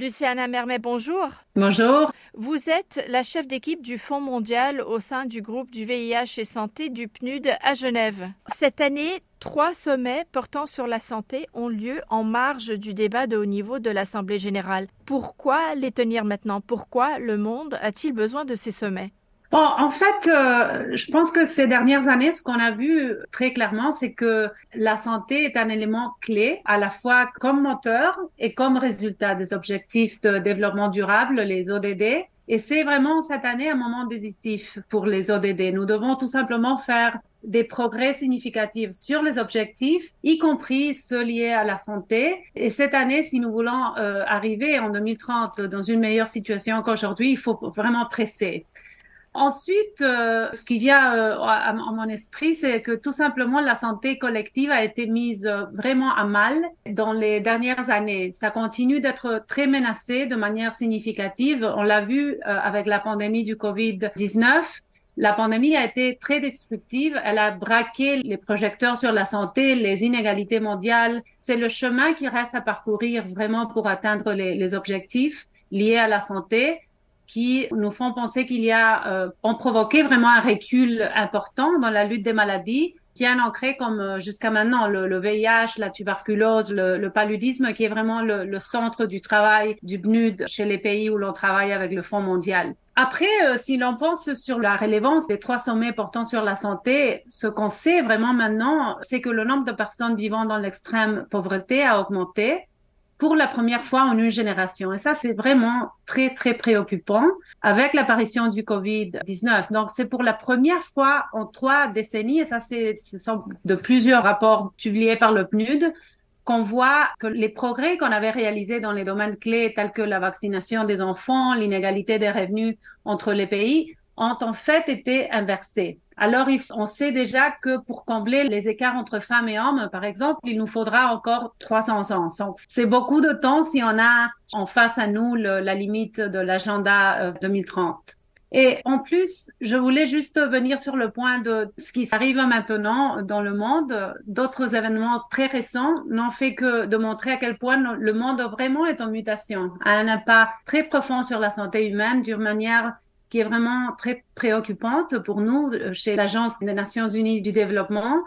Luciana Mermet, bonjour. Bonjour. Vous êtes la chef d'équipe du Fonds mondial au sein du groupe du VIH et santé du PNUD à Genève. Cette année, trois sommets portant sur la santé ont lieu en marge du débat de haut niveau de l'Assemblée générale. Pourquoi les tenir maintenant? Pourquoi le monde a-t-il besoin de ces sommets? Bon, en fait, euh, je pense que ces dernières années, ce qu'on a vu très clairement, c'est que la santé est un élément clé, à la fois comme moteur et comme résultat des objectifs de développement durable, les ODD. Et c'est vraiment cette année un moment décisif pour les ODD. Nous devons tout simplement faire des progrès significatifs sur les objectifs, y compris ceux liés à la santé. Et cette année, si nous voulons euh, arriver en 2030 dans une meilleure situation qu'aujourd'hui, il faut vraiment presser. Ensuite, euh, ce qui vient euh, à, mon esprit, c'est que tout simplement la santé collective a été mise euh, vraiment à mal dans les dernières années. Ça continue d'être très menacé de manière significative. On l'a vu avec la pandémie du Covid-19. La pandémie a été très destructive. Elle a braqué les projecteurs sur la santé, les inégalités mondiales. C'est le chemin qui reste à parcourir vraiment pour atteindre les, les objectifs liés à la santé qui nous font penser qu'il y a, euh, ont provoqué vraiment un recul important dans la lutte des maladies, bien ancré comme euh, jusqu'à maintenant le, le, VIH, la tuberculose, le, le paludisme, qui est vraiment le, le, centre du travail du BNUD chez les pays où l'on travaille avec le Fonds mondial. Après, euh, si l'on pense sur la relevance des trois sommets portant sur la santé, ce qu'on sait vraiment maintenant, c'est que le nombre de personnes vivant dans l'extrême pauvreté a augmenté pour la première fois en une génération. Et ça, c'est vraiment très, très préoccupant avec l'apparition du Covid-19. Donc, c'est pour la première fois en trois décennies, et ça, c'est, de plusieurs rapports publiés par le PNUD, qu'on voit que les progrès qu'on avait réalisés dans les domaines clés tels que la vaccination des enfants, l'inégalité des revenus entre les pays, ont en fait été inversés. Alors, on sait déjà que pour combler les écarts entre femmes et hommes, par exemple, il nous faudra encore 300 ans. C'est beaucoup de temps si on a en face à nous la limite de l'agenda 2030. Euh, et en plus, je voulais juste venir sur le point de ce qui arrive maintenant dans le monde. D'autres événements très récents n'ont fait que de montrer à quel point le monde vraiment est en mutation, a un impact très profond sur la santé humaine d'une manière qui est vraiment très préoccupante pour nous euh, chez l'Agence des Nations Unies du développement.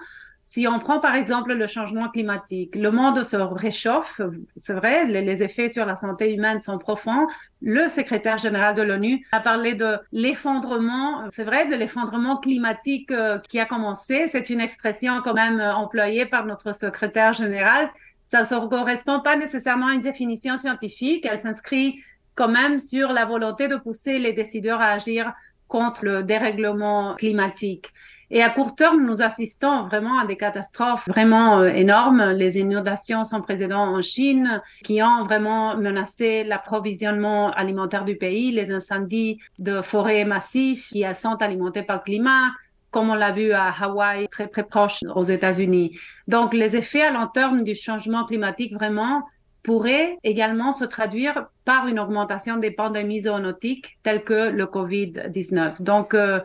Si on prend par exemple le changement climatique, le monde se réchauffe, c'est vrai, les, effets sur la santé humaine sont profonds. Le secrétaire général de l'ONU a parlé de l'effondrement, c'est vrai, de l'effondrement climatique euh, qui a commencé. C'est une expression quand même euh, employée par notre secrétaire général. Ça ne correspond pas nécessairement à une définition scientifique. Elle s'inscrit quand même sur la volonté de pousser les décideurs à agir contre le dérèglement climatique. Et à court terme, nous assistons vraiment à des catastrophes vraiment euh, énormes. Les inondations sans précédent en Chine, qui ont vraiment menacé l'approvisionnement alimentaire du pays, les incendies de forêts massifs qui sont alimentés par le climat, comme on l'a vu à Hawaï, très très proche aux États-Unis. Donc les effets à long terme du changement climatique vraiment pourrait également se traduire par une augmentation des pandémies zoonotiques telles que le Covid-19. Donc, euh,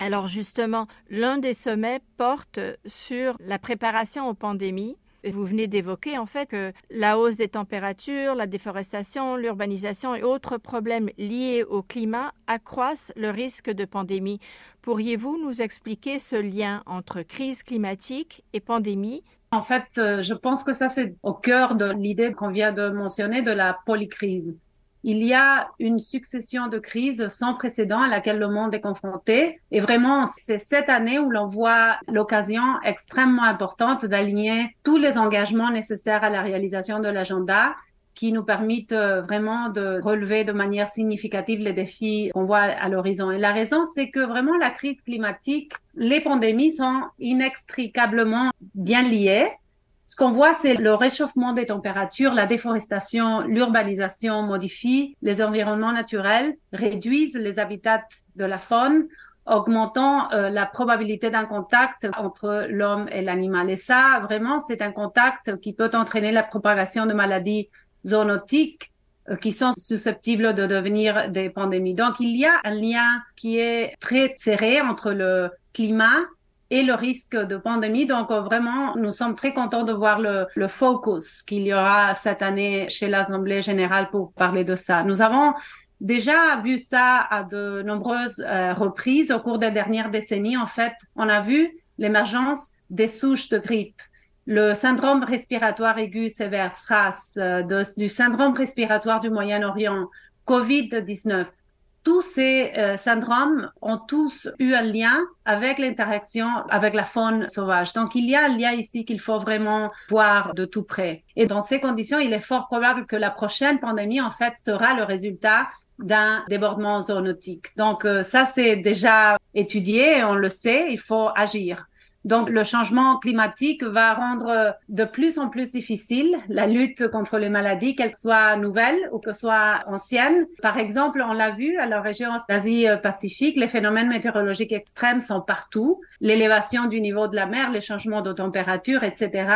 alors justement, l'un des sommets porte sur la préparation aux pandémies. Vous venez d'évoquer en fait que la hausse des températures, la déforestation, l'urbanisation et autres problèmes liés au climat accroissent le risque de pandémie. Pourriez-vous nous expliquer ce lien entre crise climatique et pandémie en fait, euh, je pense que ça, c'est au cœur de l'idée qu'on vient de mentionner de la polycrise. Il y a une succession de crises sans précédent à laquelle le monde est confronté. Et vraiment, c'est cette année où l'on voit l'occasion extrêmement importante d'aligner tous les engagements nécessaires à la réalisation de l'agenda qui nous permettent euh, vraiment de relever de manière significative les défis qu'on voit à l'horizon. Et la raison, c'est que vraiment la crise climatique, les pandémies sont inextricablement bien liées. Ce qu'on voit, c'est le réchauffement des températures, la déforestation, l'urbanisation modifie les environnements naturels, réduisent les habitats de la faune, augmentant euh, la probabilité d'un contact entre l'homme et l'animal. Et ça, vraiment, c'est un contact qui peut entraîner la propagation de maladies zoonotiques euh, qui sont susceptibles de devenir des pandémies. Donc, il y a un lien qui est très serré entre le climat et le risque de pandémie. Donc vraiment, nous sommes très contents de voir le, le focus qu'il y aura cette année chez l'Assemblée générale pour parler de ça. Nous avons déjà vu ça à de nombreuses euh, reprises au cours des dernières décennies. En fait, on a vu l'émergence des souches de grippe, le syndrome respiratoire aigu sévère SRAS, euh, du syndrome respiratoire du Moyen-Orient, COVID-19. Tous ces euh, syndromes ont tous eu un lien avec l'interaction avec la faune sauvage. Donc, il y a un lien ici qu'il faut vraiment voir de tout près. Et dans ces conditions, il est fort probable que la prochaine pandémie, en fait, sera le résultat d'un débordement zoonotique. Donc euh, ça, c'est déjà étudié, on le sait, il faut agir. Donc, le changement climatique va rendre de plus en plus difficile la lutte contre les maladies, qu'elles soient nouvelles ou que soient anciennes. Par exemple, on l'a vu à la région d'Asie-Pacifique, les phénomènes météorologiques extrêmes sont partout. L'élévation du niveau de la mer, les changements de température, etc.,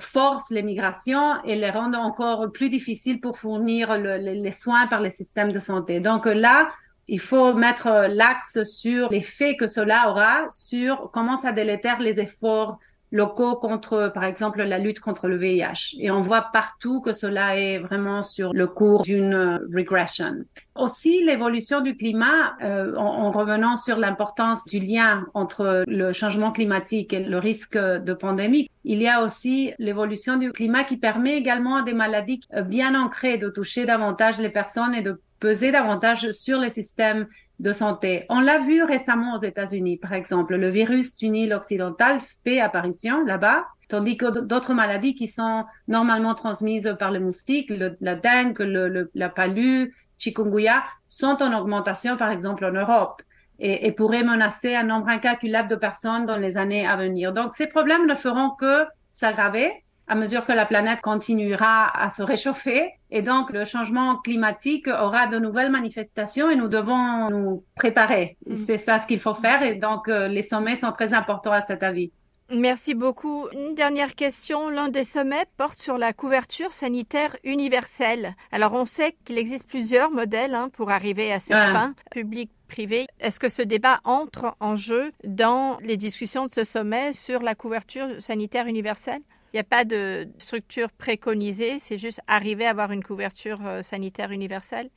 forcent les migrations et les rendent encore plus difficiles pour fournir les soins par les systèmes de santé. Donc là, il faut mettre l'axe sur l'effet que cela aura sur comment ça délétère les efforts locaux contre, par exemple, la lutte contre le VIH. Et on voit partout que cela est vraiment sur le cours d'une regression. Aussi, l'évolution du climat, euh, en, revenant sur l'importance du lien entre le changement climatique et le risque de pandémie, il y a aussi l'évolution du climat qui permet également à des maladies bien ancrées de toucher davantage les personnes et de peser davantage sur les systèmes de santé. On l'a vu récemment aux États-Unis, par exemple, le virus du Nil occidental fait apparition là-bas, tandis que d'autres maladies qui sont normalement transmises par les moustiques, la dengue, le, la palu, chikungunya, sont en augmentation, par exemple, en Europe. Et, et, pourraient menacer un nombre incalculable de personnes dans les années à venir. Donc, ces problèmes ne feront que s'aggraver à mesure que la planète continuera à se réchauffer. Et donc, le changement climatique aura de nouvelles manifestations et nous devons nous préparer. Mm. C'est ça ce qu'il faut faire. Et donc, euh, les sommets sont très importants à cet avis. Merci beaucoup. Une dernière question. L'un des sommets porte sur la couverture sanitaire universelle. Alors, on sait qu'il existe plusieurs modèles hein, pour arriver à cette fin, public, privé. Est-ce que ce débat entre en jeu dans les discussions de ce sommet sur la couverture sanitaire universelle? Il n'y a pas de structure préconisée, c'est juste arriver à avoir une couverture euh, sanitaire universelle.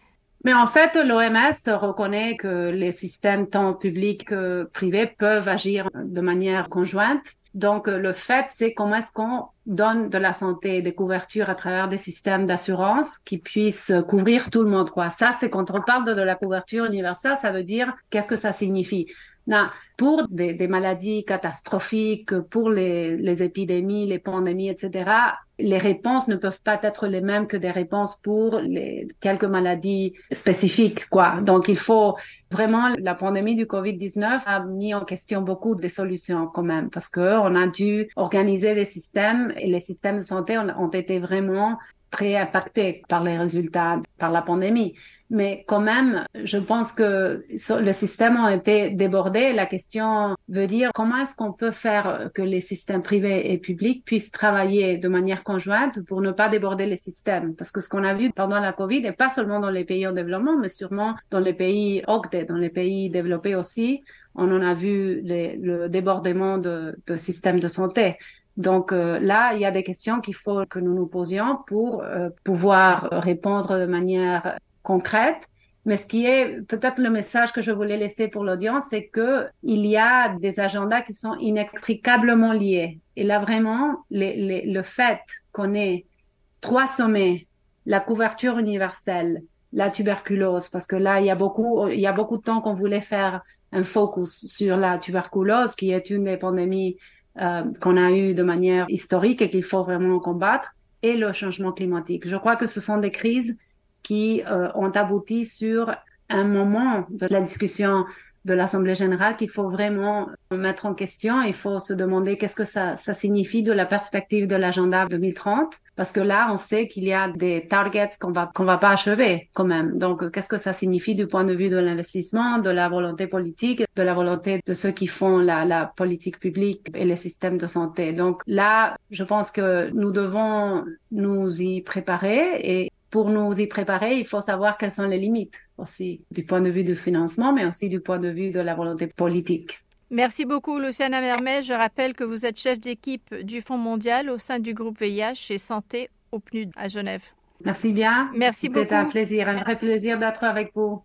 Mais en fait, l'OMS reconnaît que les systèmes tant publics que privés peuvent agir de manière conjointe. Donc, le fait, c'est comment est-ce qu'on donne de la santé, des couvertures à travers des systèmes d'assurance qui puissent couvrir tout le monde, quoi. Ça, c'est quand on parle de la couverture universelle, ça veut dire qu'est-ce que ça signifie? Non, pour des, maladies catastrophiques, pour les, épidémies, les pandémies, etc., les réponses ne peuvent pas être les mêmes que des réponses pour les quelques maladies spécifiques, quoi. Donc, il faut vraiment, la pandémie du COVID-19 a mis en question beaucoup de solutions quand même, parce que on a dû organiser des systèmes et les systèmes de santé ont été vraiment très impactés par les résultats, par la pandémie mais quand même, je pense que le système a été débordé. La question veut dire comment est-ce qu'on peut faire que les systèmes privés et publics puissent travailler de manière conjointe pour ne pas déborder les systèmes. Parce que ce qu'on a vu pendant la COVID, et pas seulement dans les pays en développement, mais sûrement dans les pays OCDE, dans les pays développés aussi, on en a vu le débordement de, de systèmes de santé. Donc euh, là, il y a des questions qu'il faut que nous nous posions pour euh, pouvoir répondre de manière concrète. Mais ce qui est peut-être le message que je voulais laisser pour l'audience, c'est que il y a des agendas qui sont inextricablement liés. Et là, vraiment, le fait qu'on ait trois sommets, la couverture universelle, la tuberculose, parce que là, il y a beaucoup, il y a beaucoup de temps qu'on voulait faire un focus sur la tuberculose, qui est une des pandémies euh, qu'on a eues de manière historique et qu'il faut vraiment combattre, et le changement climatique. Je crois que ce sont des crises qui euh, ont abouti sur un moment de la discussion de l'Assemblée générale qu'il faut vraiment mettre en question. Il faut se demander qu'est-ce que ça, ça signifie de la perspective de l'agenda 2030, parce que là, on sait qu'il y a des targets qu'on va qu'on va pas achever quand même. Donc, qu'est-ce que ça signifie du point de vue de l'investissement, de la volonté politique, de la volonté de ceux qui font la, la politique publique et les systèmes de santé. Donc là, je pense que nous devons nous y préparer et pour nous y préparer, il faut savoir quelles sont les limites aussi du point de vue du financement, mais aussi du point de vue de la volonté politique. Merci beaucoup, Luciana Mermet. Je rappelle que vous êtes chef d'équipe du Fonds mondial au sein du groupe VIH et Santé au PNUD à Genève. Merci bien. Merci beaucoup. C'était un plaisir, un vrai plaisir d'être avec vous.